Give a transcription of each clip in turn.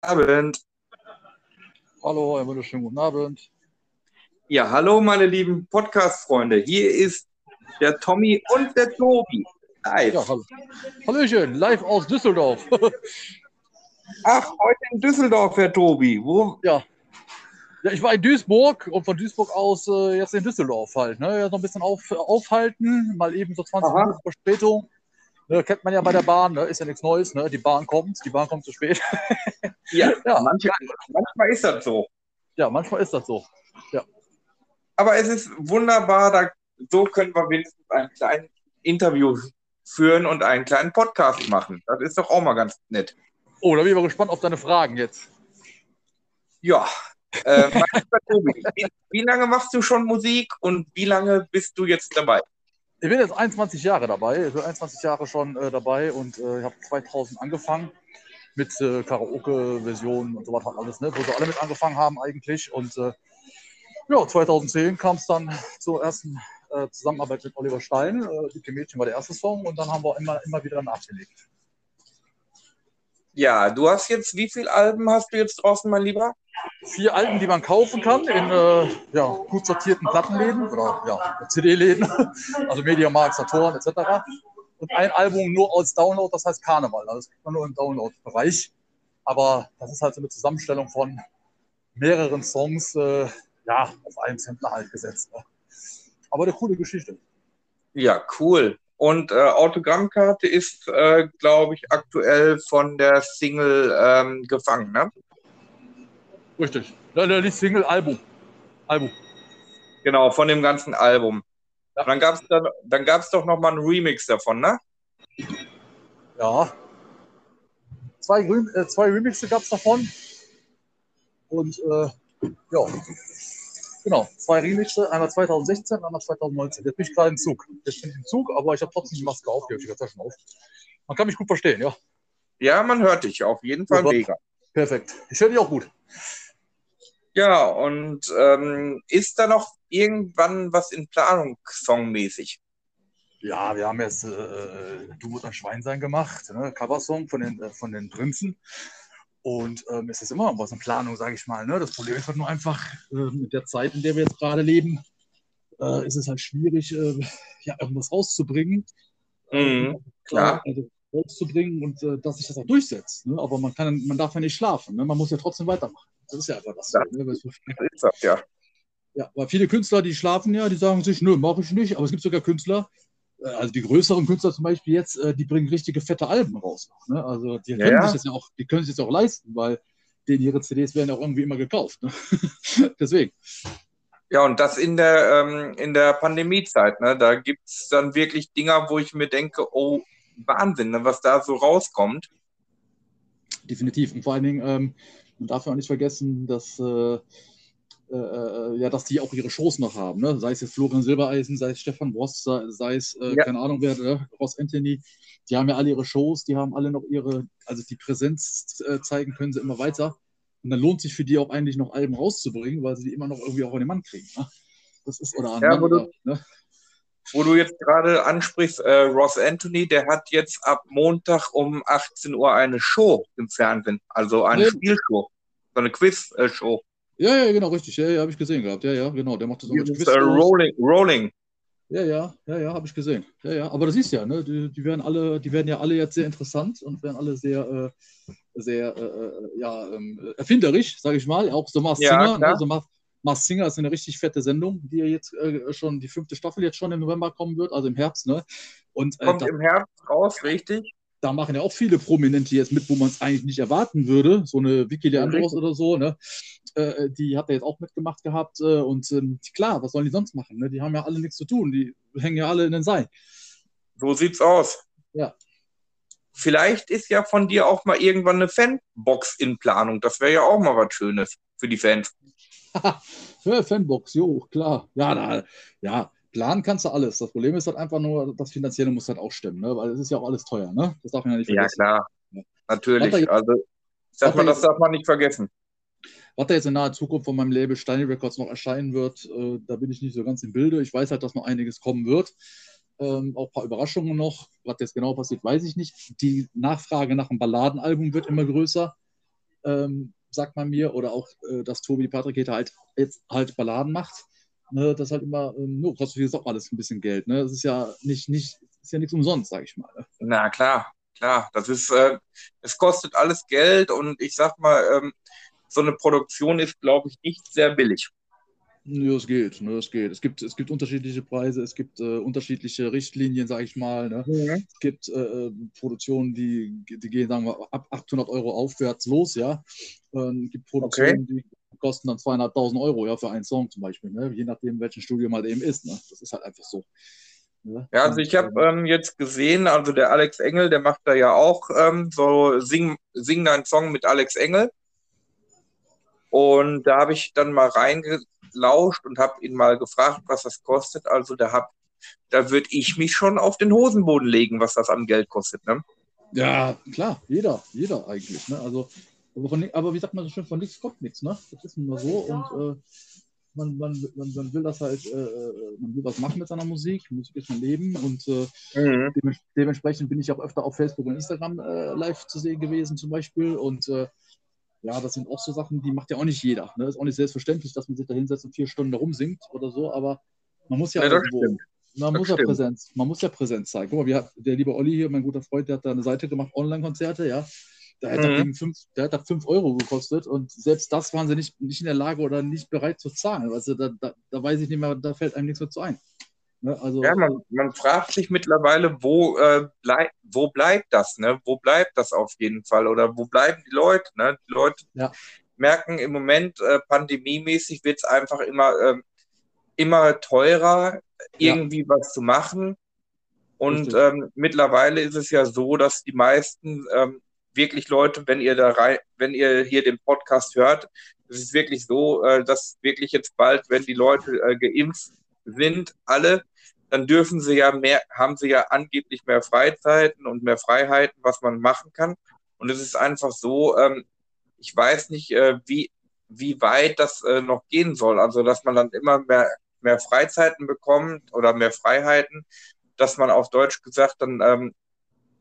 Abend. Hallo, einen wunderschönen guten Abend. Ja, hallo meine lieben Podcast-Freunde. Hier ist der Tommy und der Tobi. Live. Ja, hallo. Hallöchen, live aus Düsseldorf. Ach, heute in Düsseldorf, Herr Tobi. Wo? Ja. Ja, ich war in Duisburg und von Duisburg aus äh, jetzt in Düsseldorf halt. Ne? Ja, noch ein bisschen auf, aufhalten, mal eben so 20 Aha. Minuten Verspätung. Ne, kennt man ja bei der Bahn, ne? ist ja nichts Neues. Ne? Die Bahn kommt, die Bahn kommt zu spät. ja, ja. Manchmal, manchmal ist das so. Ja, manchmal ist das so. Ja. Aber es ist wunderbar, da, so können wir wenigstens ein kleines Interview führen und einen kleinen Podcast machen. Das ist doch auch mal ganz nett. Oh, da bin ich mal gespannt auf deine Fragen jetzt. Ja, äh, Tobi, wie, wie lange machst du schon Musik und wie lange bist du jetzt dabei? Ich bin jetzt 21 Jahre dabei, ich bin 21 Jahre schon äh, dabei und äh, ich habe 2000 angefangen mit äh, Karaoke-Versionen und so was alles, ne, wo sie alle mit angefangen haben eigentlich. Und äh, ja, 2010 kam es dann zur ersten äh, Zusammenarbeit mit Oliver Stein. Äh, Die Mädchen war der erste Song und dann haben wir immer, immer wieder nachgelegt. Ja, du hast jetzt, wie viele Alben hast du jetzt draußen, mein Lieber? Vier Alben, die man kaufen kann in äh, ja, gut sortierten Plattenläden oder ja, CD-Läden, also Mediamarkt, Saturn etc. Und ein Album nur als Download, das heißt Karneval. Also das kriegt man nur im Download-Bereich. Aber das ist halt so eine Zusammenstellung von mehreren Songs, äh, ja, auf einem Sampler halt gesetzt. Ne? Aber eine coole Geschichte. Ja, cool. Und äh, Autogrammkarte ist, äh, glaube ich, aktuell von der Single ähm, gefangen, ne? Richtig. Die Single Album. Album. Genau, von dem ganzen Album. Ja. Dann gab es dann, dann gab's doch noch mal einen Remix davon, ne? Ja. Zwei, äh, zwei Remixe gab es davon. Und äh, ja, Genau, zwei Remixe, einmal 2016, einmal 2019. Jetzt bin ich gerade im Zug. Jetzt bin ich im Zug, aber ich habe trotzdem die Maske auf, die Taschen auf. Man kann mich gut verstehen, ja. Ja, man hört dich auf jeden Fall mega. Perfekt. Ich höre dich auch gut. Ja, und ähm, ist da noch irgendwann was in Planung, songmäßig? Ja, wir haben jetzt äh, Du und ein Schweinsein gemacht, ne? Coversong von den, äh, von den Prinzen. Und ähm, es ist immer noch was in Planung, sage ich mal. Ne? Das Problem ist halt nur einfach, äh, mit der Zeit, in der wir jetzt gerade leben, äh, ist es halt schwierig, äh, ja, irgendwas rauszubringen. Mhm. Klar, also rauszubringen und äh, dass sich das auch durchsetzt. Ne? Aber man, kann, man darf ja nicht schlafen. Ne? Man muss ja trotzdem weitermachen. Das ist ja einfach das. das, ne? das ist das, ja. Ja, weil viele Künstler, die schlafen ja, die sagen sich, nö, mache ich nicht. Aber es gibt sogar Künstler, äh, also die größeren Künstler zum Beispiel jetzt, äh, die bringen richtige fette Alben raus. Ne? Also die können, ja. sich das ja auch, die können sich das auch leisten, weil denen ihre CDs werden auch irgendwie immer gekauft. Ne? Deswegen. Ja, und das in der, ähm, in der Pandemiezeit, ne? Da gibt es dann wirklich Dinger, wo ich mir denke, oh, Wahnsinn, ne? was da so rauskommt. Definitiv. Und vor allen Dingen, ähm, man darf ja auch nicht vergessen, dass äh, äh, äh, ja, dass die auch ihre Shows noch haben. Ne? Sei es jetzt Florian Silbereisen, sei es Stefan Ross, sei, es, äh, ja. keine Ahnung wer, ne? Ross Anthony. Die haben ja alle ihre Shows, die haben alle noch ihre, also die Präsenz äh, zeigen können sie immer weiter. Und dann lohnt sich für die auch eigentlich noch Alben rauszubringen, weil sie die immer noch irgendwie auch an den Mann kriegen. Ne? Das ist, oder an ja, Mann, du, ne? Wo du jetzt gerade ansprichst, äh, Ross Anthony, der hat jetzt ab Montag um 18 Uhr eine Show im Fernsehen, also eine ja. Spielshow, so eine Quiz-Show. Ja, ja, genau, richtig. Ja, ja, habe ich gesehen gehabt. Ja, ja, genau. Der macht das auch mit Quiz. Uh, rolling, rolling. Ja, ja, ja, ja, habe ich gesehen. Ja, ja. Aber das ist ja, ne? Die, die, werden alle, die werden ja alle jetzt sehr interessant und werden alle sehr, äh, sehr, äh, äh ja, ähm, erfinderisch, sage ich mal. Auch so Mars ja, Singer. Ne? So Mars, Mars Singer ist eine richtig fette Sendung, die ja jetzt äh, schon, die fünfte Staffel jetzt schon im November kommen wird, also im Herbst, ne? Und, äh, Kommt im Herbst raus, richtig? da machen ja auch viele Prominente jetzt mit, wo man es eigentlich nicht erwarten würde. So eine Vicky Leandros oder so, ne? Äh, die hat er jetzt auch mitgemacht gehabt. Äh, und ähm, klar, was sollen die sonst machen? Ne? Die haben ja alle nichts zu tun. Die hängen ja alle in den Seil. So sieht's aus. Ja. Vielleicht ist ja von dir auch mal irgendwann eine Fanbox in Planung. Das wäre ja auch mal was Schönes für die Fans. ja, Fanbox, jo, klar. Ja, da, ja, planen kannst du alles. Das Problem ist halt einfach nur, das Finanzielle muss halt auch stimmen, ne? weil es ist ja auch alles teuer. Ne? Das darf man ja nicht vergessen. Ja, klar. Ja. Natürlich. Jetzt, also, sag mal, das darf man nicht vergessen. Was da jetzt in naher Zukunft von meinem Label Steini Records noch erscheinen wird, äh, da bin ich nicht so ganz im Bilde. Ich weiß halt, dass noch einiges kommen wird. Ähm, auch ein paar Überraschungen noch. Was jetzt genau passiert, weiß ich nicht. Die Nachfrage nach einem Balladenalbum wird immer größer. ähm, sagt man mir, oder auch, äh, dass Tobi Patrick halt jetzt halt Balladen macht. Ne, das halt immer, ähm, nur kostet jetzt auch alles ein bisschen Geld. Ne? Das ist ja nicht, nicht, ist ja nichts umsonst, sage ich mal. Ne? Na klar, klar. Das ist, äh, es kostet alles Geld und ich sag mal, ähm, so eine Produktion ist, glaube ich, nicht sehr billig. Ja, es geht, ne, es geht. Es gibt, es gibt unterschiedliche Preise, es gibt äh, unterschiedliche Richtlinien, sage ich mal. Ne? Mhm. Es gibt äh, Produktionen, die, die gehen, sagen wir, ab 800 Euro aufwärts los, ja. Ähm, es gibt Produktionen, okay. die kosten dann 200.000 Euro, ja, für einen Song zum Beispiel, ne? je nachdem, welchen Studio mal eben ist. Ne? Das ist halt einfach so. Ne? Ja, also ich habe ähm, jetzt gesehen, also der Alex Engel, der macht da ja auch ähm, so Sing, Sing deinen Song mit Alex Engel. Und da habe ich dann mal reingelauscht und habe ihn mal gefragt, was das kostet. Also da, da würde ich mich schon auf den Hosenboden legen, was das an Geld kostet. Ne? Ja, klar, jeder, jeder eigentlich. Ne? Also, aber, von, aber, wie sagt man so schön, von nichts kommt nichts. Ne? Das ist immer so. Und äh, man, man, man, man, will das halt, äh, äh, man will was machen mit seiner Musik. Musik ist mein Leben und äh, mhm. dementsprechend bin ich auch öfter auf Facebook und Instagram äh, live zu sehen gewesen, zum Beispiel. Und äh, ja, das sind auch so Sachen, die macht ja auch nicht jeder. Ne? Ist auch nicht selbstverständlich, dass man sich da hinsetzt und vier Stunden rumsingt oder so, aber man muss ja, ja irgendwo, man muss ja Präsenz, man muss ja Präsenz zeigen. Guck mal, hat der liebe Olli hier, mein guter Freund, der hat da eine Seite gemacht, Online-Konzerte, ja. Der hat, mhm. fünf, der hat da 5 Euro gekostet und selbst das waren sie nicht, nicht in der Lage oder nicht bereit zu zahlen. Also da, da, da weiß ich nicht mehr, da fällt einem nichts mehr zu ein. Ne? Also, ja, man, man fragt sich mittlerweile, wo, äh, bleib, wo bleibt das? Ne? Wo bleibt das auf jeden Fall? Oder wo bleiben die Leute? Ne? Die Leute ja. merken im Moment, äh, pandemiemäßig wird es einfach immer, äh, immer teurer, irgendwie ja. was zu machen. Und ähm, mittlerweile ist es ja so, dass die meisten ähm, wirklich Leute, wenn ihr da rein, wenn ihr hier den Podcast hört, es ist wirklich so, äh, dass wirklich jetzt bald, wenn die Leute äh, geimpft sind, alle, dann dürfen sie ja mehr, haben sie ja angeblich mehr Freizeiten und mehr Freiheiten, was man machen kann. Und es ist einfach so, ähm, ich weiß nicht, äh, wie, wie weit das äh, noch gehen soll. Also, dass man dann immer mehr, mehr Freizeiten bekommt oder mehr Freiheiten, dass man auf Deutsch gesagt dann ähm,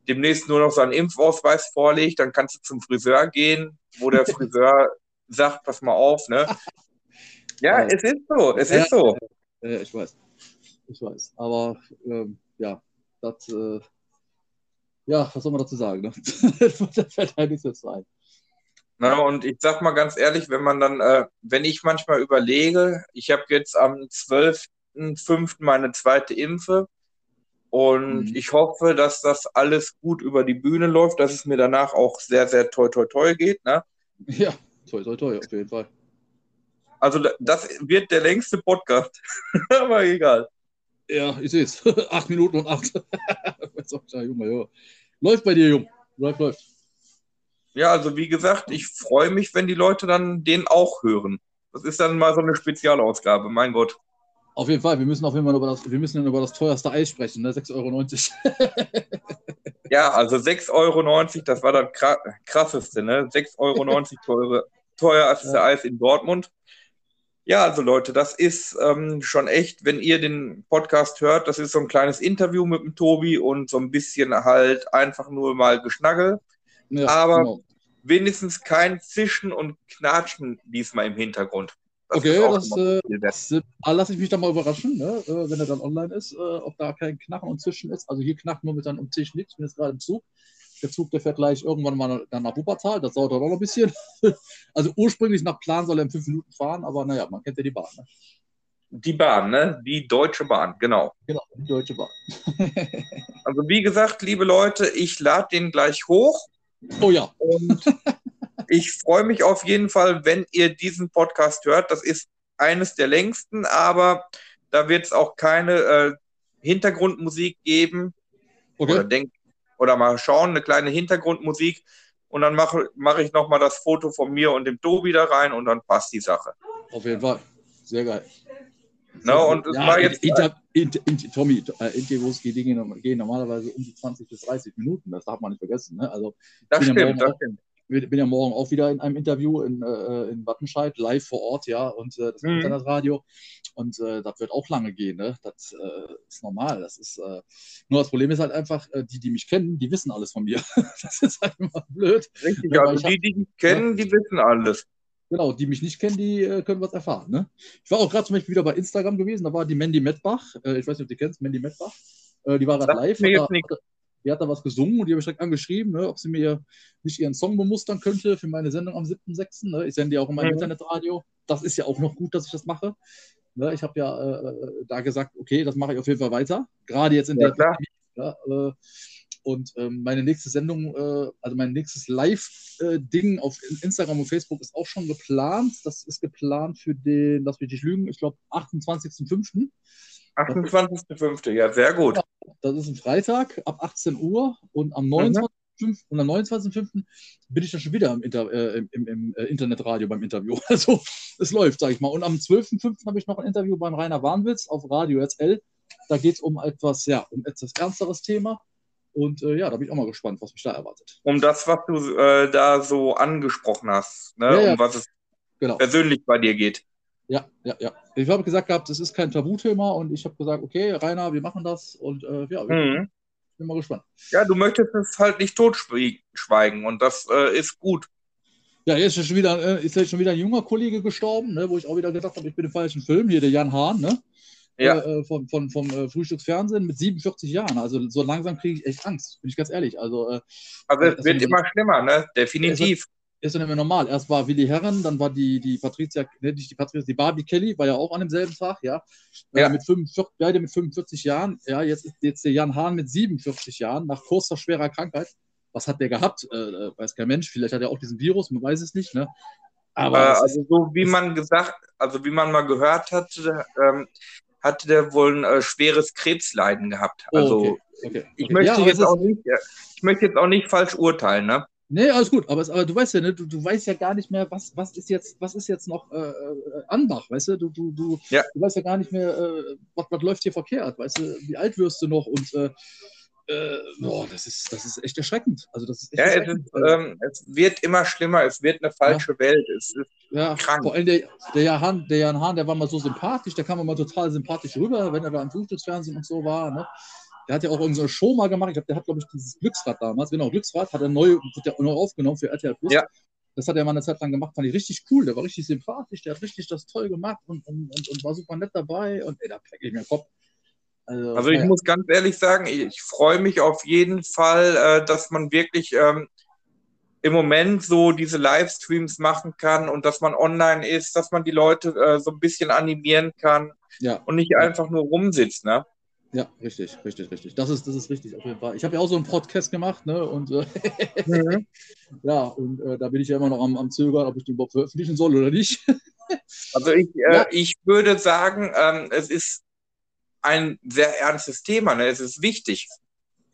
demnächst nur noch seinen Impfausweis vorlegt, dann kannst du zum Friseur gehen, wo der Friseur sagt, pass mal auf, ne? Ja, es ist so, es ist so. Ja, ich weiß. Ich weiß. Aber ähm, ja, das, äh, ja, was soll man dazu sagen? Ne? da fällt halt nichts mehr zu ein. Na, und ich sag mal ganz ehrlich, wenn man dann, äh, wenn ich manchmal überlege, ich habe jetzt am 12.05. meine zweite Impfe und mhm. ich hoffe, dass das alles gut über die Bühne läuft, dass es mir danach auch sehr, sehr toi toi toi geht. Ne? Ja, toi toi toi, auf jeden Fall. Also das wird der längste Podcast, aber egal. Ja, ich sehe es. acht Minuten und acht. läuft bei dir, Jung. Läuft, läuft. Ja, also wie gesagt, ich freue mich, wenn die Leute dann den auch hören. Das ist dann mal so eine Spezialausgabe, mein Gott. Auf jeden Fall, wir müssen auf jeden Fall über das, wir müssen über das teuerste Eis sprechen, ne? 6,90 Euro. ja, also 6,90 Euro, das war das krasseste, ne? 6,90 Euro teuer, teuer als ja. das Eis in Dortmund. Ja, also Leute, das ist ähm, schon echt, wenn ihr den Podcast hört, das ist so ein kleines Interview mit dem Tobi und so ein bisschen halt einfach nur mal Geschnaggel. Ja, Aber genau. wenigstens kein Zischen und Knatschen diesmal im Hintergrund. Das okay, das, äh, das äh, lasse ich mich dann mal überraschen, ne? äh, wenn er dann online ist, äh, ob da kein Knachen und Zischen ist. Also hier knackt dann um Tisch nichts, ich bin jetzt gerade im Zug. Der Zug, der fährt gleich irgendwann mal dann nach Wuppertal. Das dauert dann auch noch ein bisschen. Also ursprünglich nach Plan soll er in fünf Minuten fahren, aber naja, man kennt ja die Bahn. Ne? Die Bahn, ne? Die Deutsche Bahn, genau. Genau, die Deutsche Bahn. also wie gesagt, liebe Leute, ich lade den gleich hoch. Oh ja. Und ich freue mich auf jeden Fall, wenn ihr diesen Podcast hört. Das ist eines der längsten, aber da wird es auch keine äh, Hintergrundmusik geben. Okay. Oder denk, oder mal schauen, eine kleine Hintergrundmusik und dann mache mach ich nochmal das Foto von mir und dem Tobi da rein und dann passt die Sache. Auf jeden Fall. Sehr geil. No, und ja, war jetzt. Inter, inter, inter, Tommy, äh, Interviews gehen, gehen normalerweise um die 20 bis 30 Minuten. Das darf man nicht vergessen. Ne? Also, das stimmt, das stimmt. Ich bin ja morgen auch wieder in einem Interview in, äh, in Wattenscheid, live vor Ort, ja, und äh, das mhm. Internetradio. Und äh, das wird auch lange gehen, ne? Das äh, ist normal. Das ist äh, nur das Problem ist halt einfach, äh, die, die mich kennen, die wissen alles von mir. das ist halt immer blöd. Richtig, ja, also die, die mich kennen, die wissen alles. Genau, die mich nicht kennen, die äh, können was erfahren. Ne? Ich war auch gerade zum Beispiel wieder bei Instagram gewesen, da war die Mandy Mettbach, äh, ich weiß nicht, ob du die kennst, Mandy Mettbach. Äh, die war gerade live. Hat da, die hat da was gesungen und die habe ich direkt angeschrieben, ne, ob sie mir nicht ihren Song bemustern könnte für meine Sendung am 7.6. Ne? Ich sende ja auch in meinem mhm. Internetradio. Das ist ja auch noch gut, dass ich das mache. Ne? Ich habe ja äh, äh, da gesagt, okay, das mache ich auf jeden Fall weiter. Gerade jetzt in ja, der Pandemie. Ja, äh, und ähm, meine nächste Sendung, äh, also mein nächstes Live-Ding auf Instagram und Facebook ist auch schon geplant. Das ist geplant für den, lass mich nicht lügen, ich glaube 28.05. 28.05. Ja, sehr gut. Das ist ein Freitag ab 18 Uhr und am 29. Mhm. Und am 29.05. bin ich dann schon wieder im, Inter, äh, im, im äh, Internetradio beim Interview. Also es läuft, sage ich mal. Und am 12.05. habe ich noch ein Interview beim Rainer Warnwitz auf Radio SL. Da geht es um etwas, ja, um etwas ernsteres Thema. Und äh, ja, da bin ich auch mal gespannt, was mich da erwartet. Um das, was du äh, da so angesprochen hast, ne? Ja, ja. um was es genau. persönlich bei dir geht. Ja, ja, ja. Ich habe gesagt gehabt, es ist kein Tabuthema und ich habe gesagt, okay, Rainer, wir machen das und äh, ja, mhm. bin mal gespannt. Ja, du möchtest es halt nicht totschweigen und das äh, ist gut. Ja, jetzt ist schon wieder, äh, ist jetzt schon wieder ein junger Kollege gestorben, ne, wo ich auch wieder gedacht habe, ich bin im falschen Film, hier der Jan Hahn, ne? ja. äh, von, von, vom äh, Frühstücksfernsehen mit 47 Jahren. Also so langsam kriege ich echt Angst, bin ich ganz ehrlich. Also, äh, also es wird immer schlimmer, ne? Definitiv. Ist dann immer normal. Erst war Willi Herren, dann war die, die Patricia, ne, nicht die Patricia, die Barbie Kelly, war ja auch an demselben Tag, ja. Äh, ja. Mit 45, beide mit 45 Jahren. Ja, jetzt ist jetzt der Jan Hahn mit 47 Jahren, nach kurzer, schwerer Krankheit. Was hat der gehabt? Äh, äh, weiß kein Mensch. Vielleicht hat er auch diesen Virus, man weiß es nicht, ne? Aber äh, also so wie man gesagt, also wie man mal gehört hat, ähm, hatte der wohl ein äh, schweres Krebsleiden gehabt. Oh, also okay. Okay. Ich, möchte ja, jetzt auch nicht, ich möchte jetzt auch nicht falsch urteilen, ne? Nee, alles gut, aber, aber du weißt ja, ne, du, du weißt ja gar nicht mehr, was, was ist jetzt, was ist jetzt noch äh, äh, Anbach, weißt du? Du, du, du, ja. du weißt ja gar nicht mehr, äh, was, was läuft hier verkehrt, weißt du, wie alt wirst du noch und äh, äh, boah, das ist, das ist echt erschreckend. Also das ist ja, es, ist, ähm, es, wird immer schlimmer, es wird eine falsche ja. Welt. Es ist ja, krank. Vor allem der, der, Jan, der Jan Hahn, der war mal so sympathisch, der kam immer total sympathisch rüber, wenn er da im Frühstücksfernsehen und so war. Ne? Der hat ja auch irgendeine Show mal gemacht. Ich glaube, der hat, glaube ich, dieses Glücksrad damals, genau, Glücksrad, hat er neu, neu aufgenommen für RTL Plus. Ja. Das hat er mal eine Zeit lang gemacht, fand ich richtig cool. Der war richtig sympathisch, der hat richtig das toll gemacht und, und, und, und war super nett dabei. Und ey, da packe ich mir den Kopf. Also, also ich ja. muss ganz ehrlich sagen, ich freue mich auf jeden Fall, äh, dass man wirklich ähm, im Moment so diese Livestreams machen kann und dass man online ist, dass man die Leute äh, so ein bisschen animieren kann ja. und nicht einfach nur rumsitzt, ne? Ja, richtig, richtig, richtig. Das ist, das ist richtig auf jeden Fall. Ich habe ja auch so einen Podcast gemacht, ne? Und äh, mhm. ja, und äh, da bin ich ja immer noch am, am Zögern, ob ich den überhaupt veröffentlichen soll oder nicht. also ich, äh, ja. ich würde sagen, ähm, es ist ein sehr ernstes Thema. Ne? Es ist wichtig.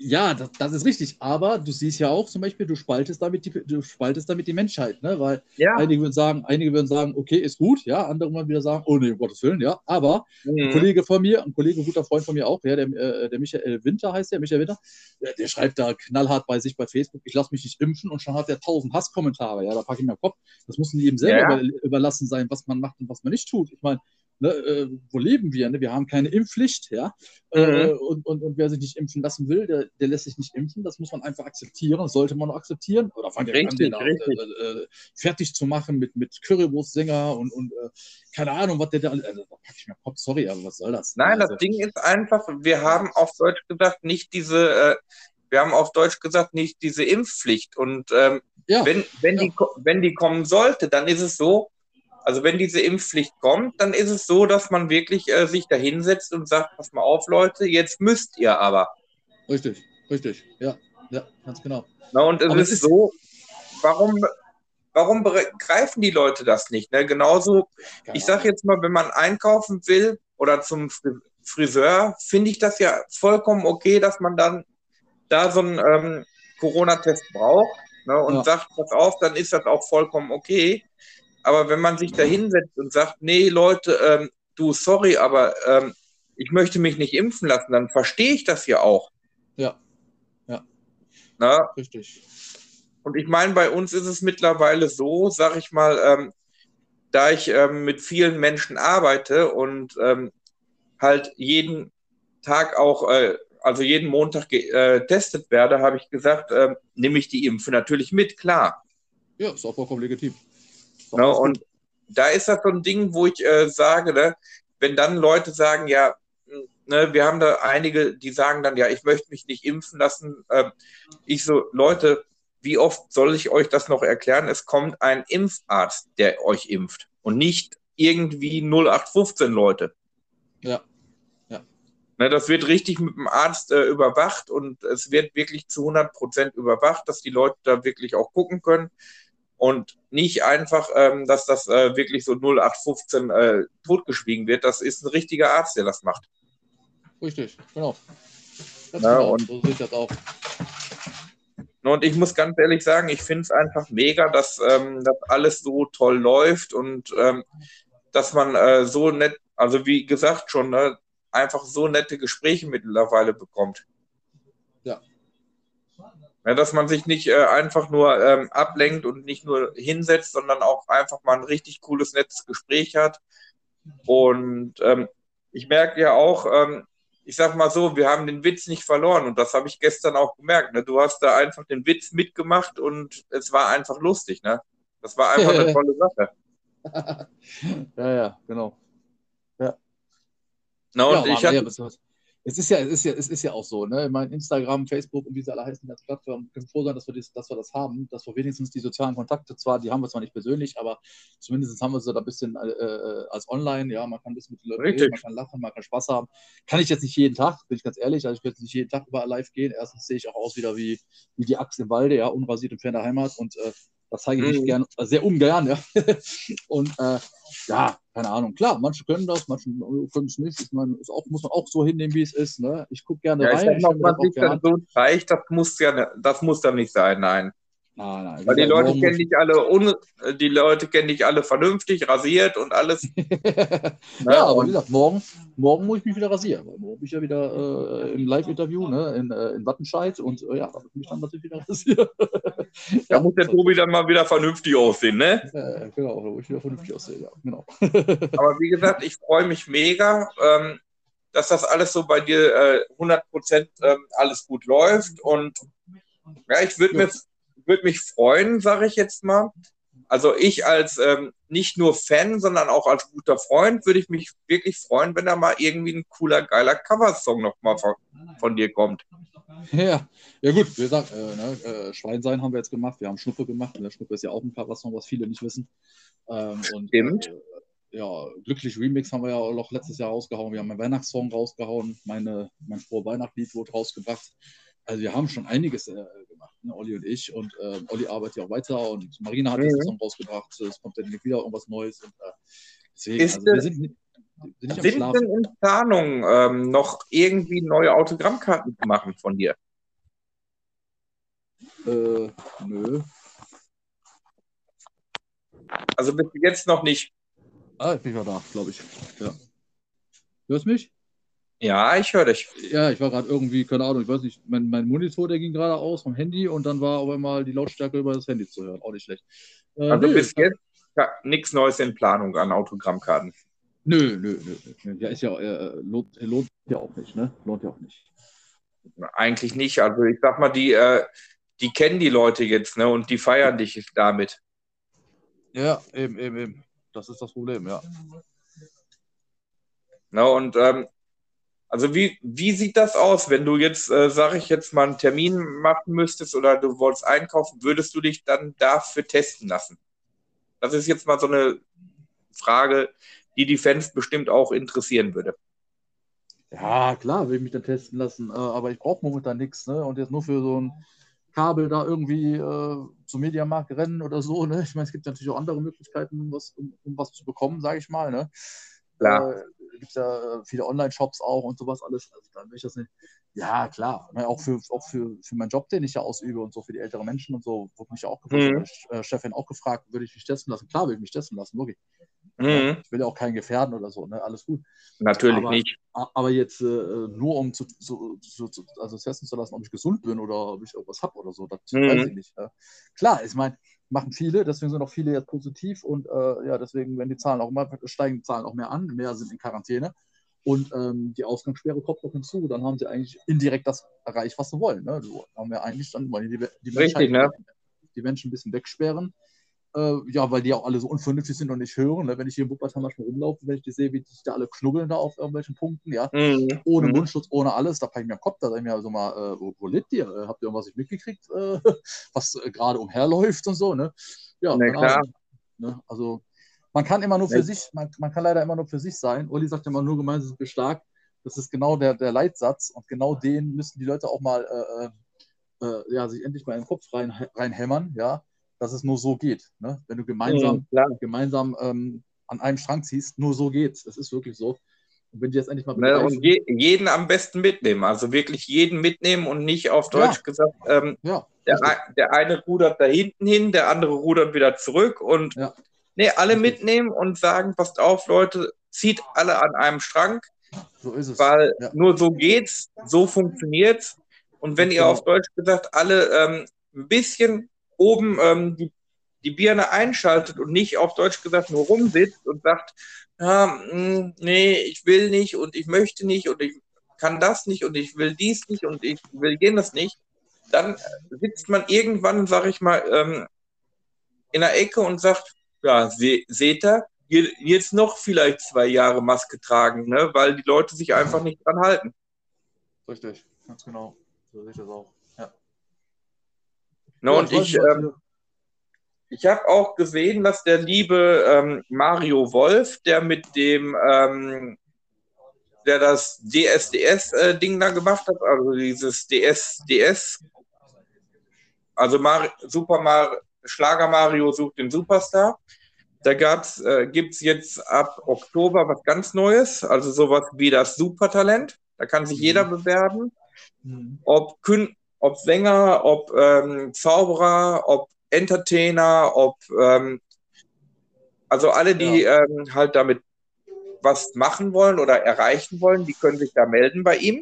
Ja, das, das, ist richtig. Aber du siehst ja auch zum Beispiel, du spaltest damit die, du spaltest damit die Menschheit, ne? Weil ja. einige würden sagen, einige würden sagen, okay, ist gut, ja, andere würden wieder sagen, oh nee, um Gottes Willen, ja. Aber mhm. ein Kollege von mir, ein Kollege, ein guter Freund von mir auch, ja, der, äh, der Michael Winter heißt der, Michael Winter, der, der, schreibt da knallhart bei sich bei Facebook, ich lasse mich nicht impfen und schon hat er tausend Hasskommentare, ja, da packe ich mir den Kopf. Das muss ihm selber ja. überlassen sein, was man macht und was man nicht tut. Ich meine, ne, äh, wo leben wir? Ne? Wir haben keine Impfpflicht, ja. Äh, mhm. und, und, und wer sich nicht impfen lassen will, der, der lässt sich nicht impfen. Das muss man einfach akzeptieren, das sollte man auch akzeptieren. Oder fangen wir an, den richtig. Äh, äh, fertig zu machen mit, mit Currywurstsänger und, und äh, keine Ahnung, was der da. Also, da pack ich mir Kopf, sorry, aber was soll das? Nein, also, das Ding ist einfach, wir haben auf Deutsch gesagt nicht diese. Äh, wir haben auf Deutsch gesagt, nicht diese Impfpflicht. Und ähm, ja, wenn, wenn, ja. die, wenn die kommen sollte, dann ist es so, also wenn diese Impfpflicht kommt, dann ist es so, dass man wirklich äh, sich da hinsetzt und sagt, pass mal auf, Leute, jetzt müsst ihr aber. Richtig, richtig, ja, ja, ganz genau. Na, und es ist, ist, so, warum, warum greifen die Leute das nicht? Ne? Genauso, ich sage jetzt mal, wenn man einkaufen will oder zum Friseur, finde ich das ja vollkommen okay, dass man dann da so einen ähm, Corona-Test braucht ne? und ja. sagt, pass auf, dann ist das auch vollkommen okay. Aber wenn man sich da hinsetzt und sagt, nee, Leute, ähm, du, sorry, aber ähm, ich möchte mich nicht impfen lassen, dann verstehe ich das ja auch. Ja. Ja. Na? Richtig. Und ich meine, bei uns ist es mittlerweile so, sag ich mal, ähm, da ich ähm, mit vielen Menschen arbeite und ähm, halt jeden Tag auch, äh, also jeden Montag getestet äh, werde, habe ich gesagt, äh, nehme ich die Impfe natürlich mit, klar. Ja, ist auch vollkommen legitim. Ne, und da ist das so ein Ding, wo ich äh, sage, ne, wenn dann Leute sagen, ja, ne, wir haben da einige, die sagen dann, ja, ich möchte mich nicht impfen lassen. Äh, ich so, Leute, wie oft soll ich euch das noch erklären? Es kommt ein Impfarzt, der euch impft und nicht irgendwie 0815 Leute. Ja. ja. Ne, das wird richtig mit dem Arzt äh, überwacht und es wird wirklich zu 100 Prozent überwacht, dass die Leute da wirklich auch gucken können und nicht einfach, ähm, dass das äh, wirklich so 0815 äh, totgeschwiegen wird. Das ist ein richtiger Arzt, der das macht. Richtig, genau. Ja, genau. Und so ich das auch. Und ich muss ganz ehrlich sagen, ich finde es einfach mega, dass ähm, das alles so toll läuft und ähm, dass man äh, so nett, also wie gesagt schon, ne, einfach so nette Gespräche mittlerweile bekommt. Ja, dass man sich nicht äh, einfach nur ähm, ablenkt und nicht nur hinsetzt, sondern auch einfach mal ein richtig cooles, nettes Gespräch hat. Und ähm, ich merke ja auch, ähm, ich sag mal so, wir haben den Witz nicht verloren und das habe ich gestern auch gemerkt. Ne? Du hast da einfach den Witz mitgemacht und es war einfach lustig. Ne? Das war einfach eine tolle Sache. ja, ja, genau. Ja. Na, und ja, ich hatte, es ist ja, es ist ja, es ist ja auch so, ne? Mein Instagram, Facebook und wie sie alle heißen als Plattform können froh sein, dass wir, das, dass wir das haben, dass wir wenigstens die sozialen Kontakte zwar, die haben wir zwar nicht persönlich, aber zumindest haben wir sie da ein bisschen äh, äh als online, ja, man kann ein bisschen mit den Leuten reden, man kann lachen, man kann Spaß haben. Kann ich jetzt nicht jeden Tag, bin ich ganz ehrlich, also ich werde nicht jeden Tag überall live gehen. Erstens sehe ich auch aus wieder wie, wie die Axt im Walde, ja, unrasiert und fern der Heimat und äh, das zeige ich nicht mhm. gern, äh, sehr ungern, ja. und äh, ja, keine Ahnung. Klar, manche können das, manche können es nicht. Ich meine, ist auch, muss man auch so hinnehmen, wie es ist. Ne? Ich gucke gerne ja, rein. Ich sag mal, was dann so reicht, das muss ja, das muss dann nicht sein, nein. Nein, nein. Weil die Leute kennen dich alle un, die Leute kennen dich alle vernünftig, rasiert und alles. ja, ne? aber wie gesagt, morgen, morgen muss ich mich wieder rasieren. Morgen bin ich ja wieder äh, im Live-Interview ne, in, äh, in Wattenscheid und äh, ja, da muss ich mich dann natürlich wieder rasieren. da muss der Tobi dann mal wieder vernünftig aussehen, ne? Ja, genau, da muss ich wieder vernünftig aussehen, ja, genau. aber wie gesagt, ich freue mich mega. Ähm, dass das alles so bei dir äh, 100 Prozent ähm, alles gut läuft und ja, ich würde mir würde mich freuen, sage ich jetzt mal. Also ich als ähm, nicht nur Fan, sondern auch als guter Freund würde ich mich wirklich freuen, wenn da mal irgendwie ein cooler, geiler Coversong nochmal von, von dir kommt. Ja, ja gut, wie gesagt, äh, ne, äh, Schweinsein haben wir jetzt gemacht, wir haben Schnuppe gemacht. Und der Schnuppe ist ja auch ein Coversong, was viele nicht wissen. Ähm, und, Stimmt. Äh, ja, Glücklich Remix haben wir ja auch noch letztes Jahr rausgehauen. Wir haben einen Weihnachtssong rausgehauen. Meine, mein frohe Weihnachtslied wurde rausgebracht. Also wir haben schon einiges äh, gemacht, ne, Olli und ich. Und äh, Olli arbeitet ja auch weiter und Marina hat jetzt einen Song rausgebracht. Es kommt dann wieder irgendwas Neues. Und, äh, deswegen, Ist also, wir sind, sind, nicht sind denn in Planung, ähm, noch irgendwie neue Autogrammkarten zu machen von dir? Äh, nö. Also bis jetzt noch nicht. Ah, ich bin ja da, glaube ich. Ja. Hörst mich? Ja, ich höre dich. Ja, ich war gerade irgendwie, keine Ahnung, ich weiß nicht, mein, mein Monitor, der ging gerade aus vom Handy und dann war auf einmal die Lautstärke über das Handy zu hören. Auch nicht schlecht. Äh, also nö, bis jetzt ja, nichts Neues in Planung an Autogrammkarten. Nö, nö, nö. nö. Ja, ist ja, äh, lohnt, lohnt ja auch nicht, ne? Lohnt ja auch nicht. Eigentlich nicht. Also ich sag mal, die, äh, die kennen die Leute jetzt, ne? Und die feiern dich damit. Ja, eben, eben, eben. Das ist das Problem, ja. Na, und ähm, also wie, wie sieht das aus, wenn du jetzt, äh, sage ich jetzt mal, einen Termin machen müsstest oder du wolltest einkaufen, würdest du dich dann dafür testen lassen? Das ist jetzt mal so eine Frage, die die Fans bestimmt auch interessieren würde. Ja, klar, will ich mich dann testen lassen, äh, aber ich brauche momentan nichts. Ne? Und jetzt nur für so ein Kabel da irgendwie äh, zum Mediamarkt rennen oder so. Ne? Ich meine, es gibt natürlich auch andere Möglichkeiten, um was, um, um was zu bekommen, sage ich mal. Ne? Klar. Äh, gibt es ja äh, viele Online-Shops auch und sowas alles. Also dann will ich das nicht. Ja, klar. Ne, auch für, auch für, für meinen Job, den ich ja ausübe und so für die älteren Menschen und so, wurde mich auch gefragt, mhm. äh, Chefin auch gefragt, würde ich mich testen lassen? Klar, will ich mich testen lassen, wirklich. Mhm. Ich will ja auch keinen gefährden oder so, ne? Alles gut. Natürlich aber, nicht. Aber jetzt äh, nur um zu, zu, zu, zu, also testen zu lassen, ob ich gesund bin oder ob ich irgendwas habe oder so, das mhm. weiß ich nicht. Ne? Klar, ich meine, machen viele, deswegen sind auch viele jetzt positiv und äh, ja, deswegen, wenn die Zahlen auch immer steigen, die Zahlen auch mehr an, mehr sind in Quarantäne und ähm, die Ausgangssperre kommt noch hinzu, dann haben sie eigentlich indirekt das erreicht, was sie wollen. Ne? So haben wir eigentlich dann wollen die, die, Richtig, ne? die Menschen ein bisschen wegsperren äh, ja, weil die auch alle so unvernünftig sind und nicht hören. Ne? Wenn ich hier in Wuppertal manchmal rumlaufe, wenn ich die sehe, wie die da alle knubbeln da auf irgendwelchen Punkten, ja, mhm. ohne mhm. Mundschutz, ohne alles, da packe ich mir den Kopf, da sage ich mir also mal, äh, wo, wo lebt ihr? Äh, habt ihr irgendwas nicht mitgekriegt, äh, was äh, gerade umherläuft und so, ne? Ja, ne, klar. ne? Also man kann immer nur für ne. sich, man, man kann leider immer nur für sich sein. Uli sagt immer nur gemeinsam sind wir stark. Das ist genau der, der Leitsatz und genau den müssen die Leute auch mal äh, ja, sich endlich mal in den Kopf rein, reinhämmern, ja dass es nur so geht. Ne? Wenn du gemeinsam, mhm, gemeinsam ähm, an einem Strang ziehst, nur so geht's. Es ist wirklich so. Und wenn die jetzt endlich mal ne, und je, jeden am besten mitnehmen, also wirklich jeden mitnehmen und nicht auf Deutsch ja. gesagt, ähm, ja, der, der, eine rudert da hinten hin, der andere rudert wieder zurück und ja. nee, alle mitnehmen und sagen, passt auf, Leute, zieht alle an einem Strang. So ist es. Weil ja. nur so geht's, so funktioniert's. Und wenn ihr auf Deutsch gesagt alle ähm, ein bisschen oben ähm, die, die Birne einschaltet und nicht auf Deutsch gesagt nur rumsitzt und sagt, ja, mh, hm, nee, ich will nicht und ich möchte nicht und ich kann das nicht und ich will dies nicht und ich will jenes nicht, dann sitzt man irgendwann, sag ich mal, ähm, in der Ecke und sagt, ja, se seht ihr, jetzt noch vielleicht zwei Jahre Maske tragen, ne? weil die Leute sich einfach nicht dran halten. Richtig, ganz genau. So sehe ich das auch. Ne, ja, und ich, ähm, ich habe auch gesehen, dass der liebe ähm, Mario Wolf, der mit dem, ähm, der das DSDS-Ding äh, da gemacht hat, also dieses DSDS, also Mar Super Mar Schlager Mario sucht den Superstar. Da äh, gibt es jetzt ab Oktober was ganz Neues, also sowas wie das Supertalent. Da kann sich jeder mhm. bewerben. Mhm. Ob Kün ob Sänger, ob ähm, Zauberer, ob Entertainer, ob ähm, also alle, die ja. ähm, halt damit was machen wollen oder erreichen wollen, die können sich da melden bei ihm.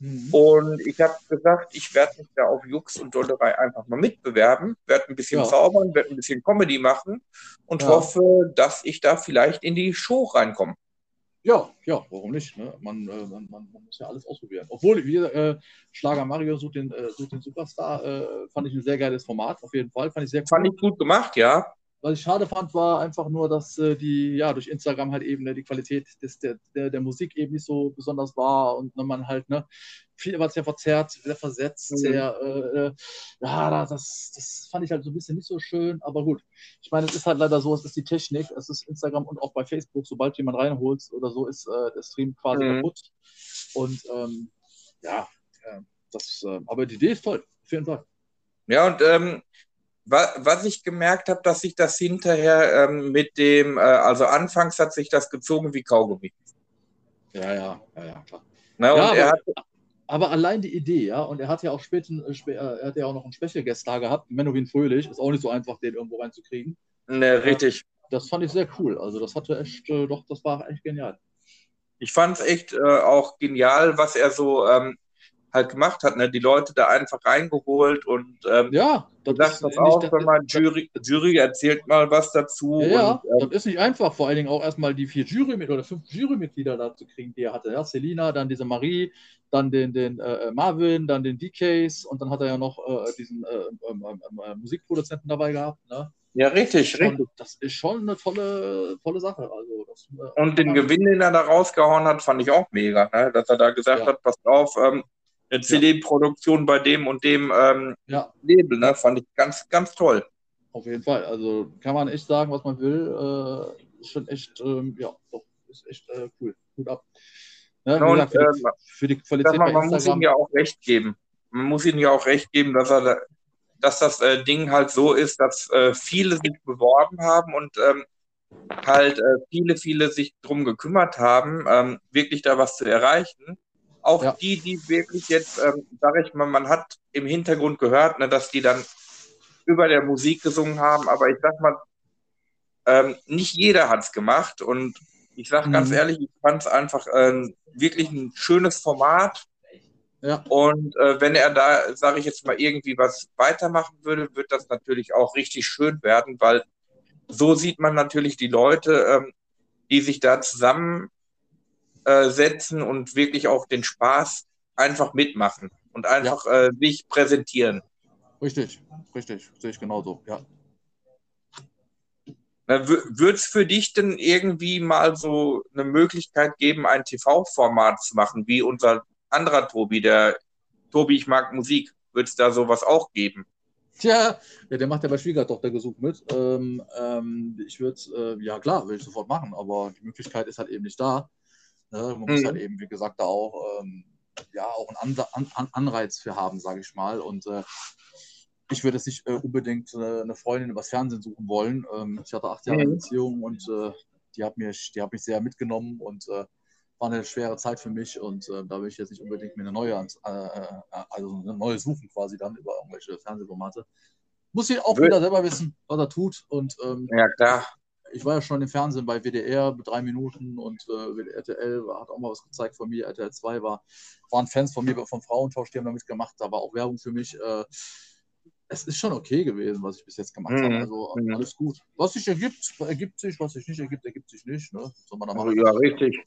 Mhm. Und ich habe gesagt, ich werde mich da auf Jux und Dollerei einfach mal mitbewerben, werde ein bisschen ja. zaubern, werde ein bisschen Comedy machen und ja. hoffe, dass ich da vielleicht in die Show reinkomme. Ja, ja, warum nicht? Ne? Man, äh, man, man, muss ja alles ausprobieren. Obwohl, wie äh, Schlager Mario sucht den, äh, sucht den Superstar, äh, fand ich ein sehr geiles Format, auf jeden Fall. Fand ich sehr cool. Fand ich gut gemacht, ja. Was ich schade fand, war einfach nur, dass äh, die, ja, durch Instagram halt eben ne, die Qualität des, der, der, der Musik eben nicht so besonders war und ne, man halt, ne, viel war sehr verzerrt, sehr versetzt, mhm. sehr, äh, ja, das, das fand ich halt so ein bisschen nicht so schön, aber gut. Ich meine, es ist halt leider so, es ist die Technik, es ist Instagram und auch bei Facebook, sobald jemand reinholt oder so, ist äh, der Stream quasi mhm. kaputt. Und ähm, ja, äh, das, äh, aber die Idee ist toll, auf jeden Fall. Ja, und ähm, was ich gemerkt habe, dass sich das hinterher ähm, mit dem, äh, also anfangs hat sich das gezogen wie Kaugummi. Ja, ja, ja, ja, klar. Na, ja, aber, hat, aber, allein die Idee, ja, und er hat ja auch später, äh, er hat ja auch noch einen Special-Guest da gehabt, Menowin Fröhlich, ist auch nicht so einfach, den irgendwo reinzukriegen. Ne, richtig. Das fand ich sehr cool. Also das hatte echt, äh, doch, das war echt genial. Ich fand es echt äh, auch genial, was er so ähm, halt gemacht hat, ne? die Leute da einfach reingeholt und ähm, ja, das sagt das auch, wenn man Jury, Jury erzählt mal was dazu. Ja, und, ähm, das ist nicht einfach, vor allen Dingen auch erstmal die vier Jurymitglieder oder fünf Jurymitglieder da zu kriegen, die er hatte. Ja, Selina, dann diese Marie, dann den, den äh, Marvin, dann den DKs und dann hat er ja noch äh, diesen äh, ähm, ähm, ähm, Musikproduzenten dabei gehabt. Ne? Ja, richtig, richtig. das ist schon eine tolle, tolle Sache. Also das, äh, und den Gewinn, den er da rausgehauen hat, fand ich auch mega, ne? dass er da gesagt ja. hat, passt auf, ähm, eine CD-Produktion bei dem und dem ähm, ja. Label, ne? Fand ich ganz, ganz toll. Auf jeden Fall. Also kann man echt sagen, was man will. Äh, ist schon echt, ähm, ja, doch, ist echt äh, cool. Gut ab. Ja, und, gesagt, für, die, ähm, für, die, Qualität man, man muss ihm ja auch recht geben. Man muss ihm ja auch recht geben, dass er dass das äh, Ding halt so ist, dass äh, viele sich beworben haben und ähm, halt äh, viele, viele sich drum gekümmert haben, ähm, wirklich da was zu erreichen. Auch ja. die, die wirklich jetzt, ähm, sage ich mal, man hat im Hintergrund gehört, ne, dass die dann über der Musik gesungen haben, aber ich sag mal, ähm, nicht jeder hat es gemacht und ich sage ganz Mhm. ehrlich, ich fand es einfach ähm, wirklich ein schönes Format. Ja. Und äh, wenn er da, sage ich jetzt mal, irgendwie was weitermachen würde, wird das natürlich auch richtig schön werden, weil so sieht man natürlich die Leute, ähm, die sich da zusammensetzen äh, setzen und wirklich auch den Spaß einfach mitmachen und einfach äh, sich präsentieren. Richtig, richtig, sehe ich genauso, ja. Würde es für dich denn irgendwie mal so eine Möglichkeit geben, ein TV-Format zu machen, wie unser anderer Tobi, der Tobi, ich mag Musik? Würde es da sowas auch geben? Tja, ja, der macht ja bei Schwiegertochter gesucht mit. Ähm, ähm, ich würde äh, ja klar, würde ich sofort machen, aber die Möglichkeit ist halt eben nicht da. Ne? Man muss Mhm. halt eben, wie gesagt, da auch, ähm, ja, auch einen An An Anreiz für haben, sage ich mal. Und äh, ich würde jetzt nicht äh, unbedingt äh, eine Freundin übers Fernsehen suchen wollen. Ähm, ich hatte acht Jahre Mhm. Beziehung und äh, die hat mich, die hat mich sehr mitgenommen und äh, war eine schwere Zeit für mich und äh, da will ich jetzt nicht unbedingt mir eine neue, äh, äh, also eine neue suchen quasi dann über irgendwelche Fernsehformate. Muss ich auch wieder selber wissen, was er tut und ähm, Ja, klar. Ich war ja schon im Fernsehen bei WDR mit drei Minuten und äh, RTL hat auch mal was gezeigt von mir. RTL 2 war, waren Fans von mir vom Frauentausch, die haben da mitgemacht. Da war auch Werbung für mich. Äh, es ist schon okay gewesen, was ich bis jetzt gemacht Mhm. habe. Also Mhm. alles gut. Was sich ergibt, ergibt sich. Was sich nicht ergibt, ergibt sich nicht. Ne? Soll man da Also, machen? ja, richtig.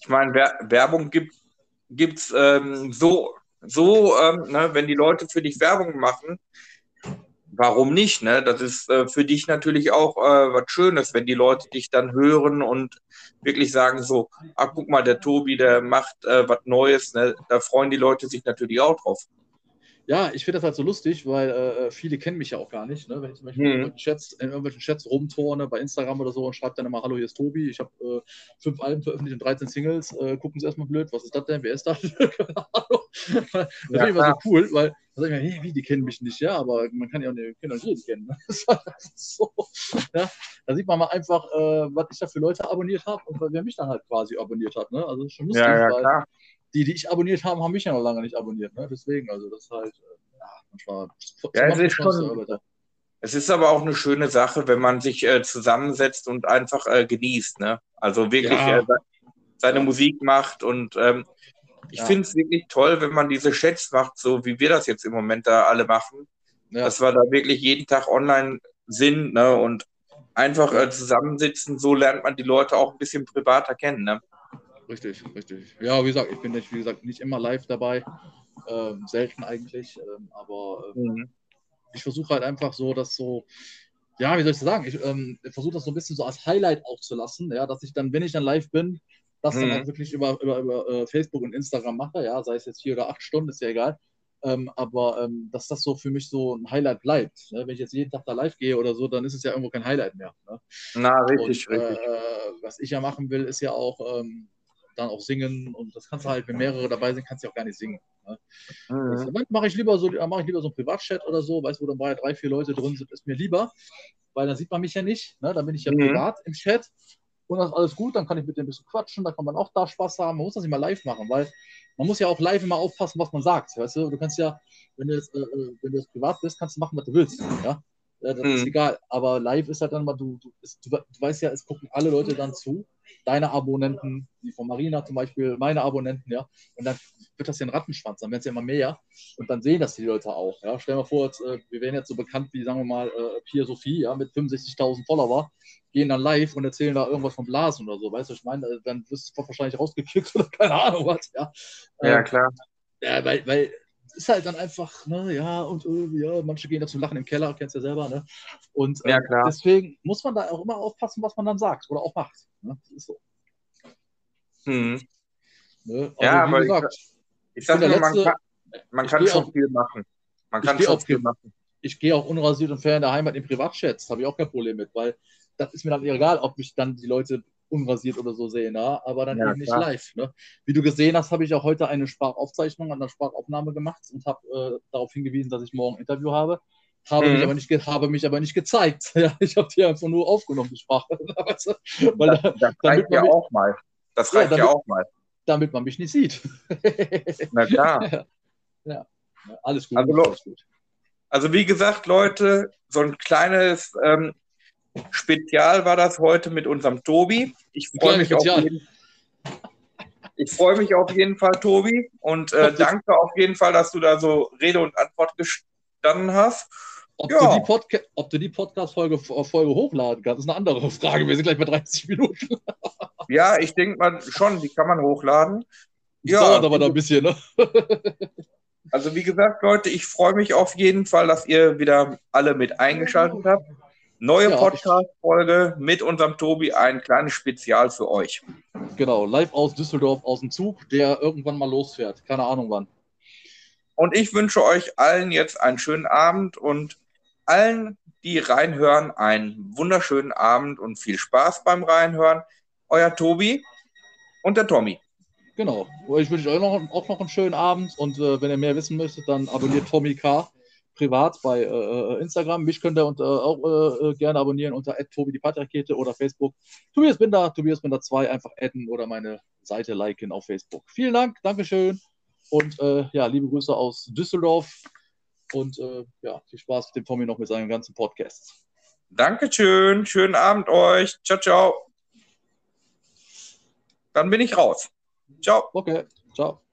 Ich meine, Wer Werbung gibt es ähm, so, so ähm, ne, wenn die Leute für dich Werbung machen, warum nicht? Ne? Das ist äh, für dich natürlich auch äh, was Schönes, wenn die Leute dich dann hören und wirklich sagen so, ah, guck mal, der Tobi, der macht äh, was Neues. Ne? Da freuen die Leute sich natürlich auch drauf. Ja, ich finde das halt so lustig, weil äh, viele kennen mich ja auch gar nicht. Ne? Wenn ich zum Beispiel Mhm. in, irgendwelchen Chats, in irgendwelchen Chats rumtorne, bei Instagram oder so und schreibe dann immer, hallo, hier ist Tobi, ich habe äh, fünf Alben veröffentlicht und 13 Singles, äh, gucken Sie erstmal blöd, was ist das denn, wer ist das? Keine Ahnung. Das finde ich immer so cool, weil da sag ich mir, hey, wie, die kennen mich nicht, ja, aber man kann ja auch nicht, kann auch jeden kennen. Ne? Halt so, ja? Da sieht man mal einfach, äh, was ich da für Leute abonniert habe und wer mich dann halt quasi abonniert hat. Ne? Also schon lustig, Ja, ja, weil klar. Die, die ich abonniert habe, haben mich ja noch lange nicht abonniert. Ne? Deswegen, also das ist halt, äh, ja, manchmal. Ja, es ist schon-. Es ist aber auch eine schöne Sache, wenn man sich äh, zusammensetzt und einfach äh, genießt. Ne? Also wirklich Ja. äh, se- seine Musik macht. Und ähm, ich Ja. finde es wirklich toll, wenn man diese Chats macht, so wie wir das jetzt im Moment da alle machen, Ja. dass wir da wirklich jeden Tag online sind ne? und einfach äh, zusammensitzen. So lernt man die Leute auch ein bisschen privater kennen. Ne? Richtig, richtig. Ja, wie gesagt, ich bin nicht, wie gesagt, nicht immer live dabei. Ähm, selten eigentlich. Ähm, aber ähm, ich versuche halt einfach so, das so, ja, wie soll ich das sagen? Ich ähm, versuche das so ein bisschen so als Highlight auch zu lassen, ja, dass ich dann, wenn ich dann live bin, das dann Mhm. auch wirklich über, über, über äh, Facebook und Instagram mache, ja, sei es jetzt vier oder acht Stunden, ist ja egal. Ähm, aber ähm, dass das so für mich so ein Highlight bleibt. Ne? Wenn ich jetzt jeden Tag da live gehe oder so, dann ist es ja irgendwo kein Highlight mehr. Ne? Na, richtig, und, richtig. Äh, was ich ja machen will, ist ja auch ähm, dann auch singen und das kannst du halt, wenn mehrere dabei sind, kannst du auch gar nicht singen. Ne? Mhm. Mache ich lieber so, dann mache ich lieber so einen Privatchat oder so, weißt du, wo dann bei drei, vier Leute drin sind, ist mir lieber, weil dann sieht man mich ja nicht. Ne? Dann bin ich ja Mhm. privat im Chat und das ist alles gut, dann kann ich mit dem ein bisschen quatschen, da kann man auch da Spaß haben. Man muss das nicht mal live machen, weil man muss ja auch live immer aufpassen, was man sagt. Weißt du, du kannst ja, wenn du jetzt, äh, äh, wenn du jetzt privat bist, kannst du machen, was du willst. Ja? Das ist Mhm. egal. Aber live ist halt dann mal, du, du, ist, du, du weißt ja, es gucken alle Leute dann zu. Deine Abonnenten, die von Marina zum Beispiel, meine Abonnenten, ja. Und dann wird das ja ein Rattenschwanz, dann werden es ja immer mehr. Und dann sehen das die Leute auch. Ja. Stell dir mal vor, jetzt, äh, wir wären jetzt so bekannt wie, sagen wir mal, äh, Pia Sophie, ja, mit 65.000 Follower, gehen dann live und erzählen da irgendwas von Blasen oder so. Weißt du, ich meine, Äh, dann wirst du wahrscheinlich rausgekickt oder keine Ahnung was, ja. Ja, Ähm, klar. ja, weil, weil es ist halt dann einfach, ne, ja, und äh, ja, manche gehen da zum Lachen im Keller, kennst du ja selber, ne? Und äh, Ja, deswegen muss man da auch immer aufpassen, was man dann sagt oder auch macht. Ne? Das ist so. Mhm. Ne? Also, Ja, aber gesagt, Ich sag bin der nur, man kann, man ich kann schon auch- viel machen. Man ich kann schon viel machen. ich gehe auch unrasiert und fair in der Heimat in Privatchats, habe ich auch kein Problem mit, weil das ist mir dann egal, ob mich dann die Leute unrasiert oder so sehen, ja, aber dann Ja, eben nicht klar. live. Ne? Wie du gesehen hast, habe ich auch heute eine Sprachaufzeichnung, eine Sprachaufnahme gemacht und habe äh, darauf hingewiesen, dass ich morgen ein Interview habe. Habe, Mhm. mich aber nicht habe mich aber nicht gezeigt. Ja, ich habe die einfach nur aufgenommen, die Sprache. Weißt du? Weil, Das, da- das reicht ja mich- auch mal. Das Ja, reicht ja, damit- auch mal. damit man mich nicht sieht. Na klar. Ja, alles gut. Also, alles gut. Also wie gesagt, Leute, so ein kleines ähm, Spezial war das heute mit unserem Tobi. Ich freue mich, auf jeden, ich freu mich auf jeden Fall, Tobi. Und äh, danke auf jeden Fall, dass du da so Rede und Antwort gestanden hast. Ob, ja. du ob du die Podcast-Folge Folge hochladen kannst, ist eine andere Frage. Wir sind gleich bei 30 Minuten. ja, ich denke mal schon, die kann man hochladen. Das ja, dauert aber da ein bisschen, ne? also wie gesagt, Leute, ich freue mich auf jeden Fall, dass ihr wieder alle mit eingeschaltet habt. Neue ja, Podcast-Folge mit unserem Tobi, ein kleines Spezial für euch. Genau, live aus Düsseldorf, aus dem Zug, der irgendwann mal losfährt. Keine Ahnung wann. Und ich wünsche euch allen jetzt einen schönen Abend und allen, die reinhören, einen wunderschönen Abend und viel Spaß beim Reinhören. Euer Tobi und der Tommy. Genau. Ich wünsche euch noch, auch noch einen schönen Abend und äh, wenn ihr mehr wissen möchtet, dann abonniert Tommy K. privat bei äh, äh Instagram. Mich könnt ihr unter, auch äh, äh gerne abonnieren unter Tobi die Patriarchete oder Facebook. Tobias Binder, Tobias Binder 2 einfach adden oder meine Seite liken auf Facebook. Vielen Dank, Dankeschön und äh, ja, liebe Grüße aus Düsseldorf. Und äh, ja, viel Spaß mit dem Tommy noch mit seinen ganzen Podcasts. Dankeschön. Schönen Abend euch. Ciao, ciao. Dann bin ich raus. Ciao. Okay. Ciao.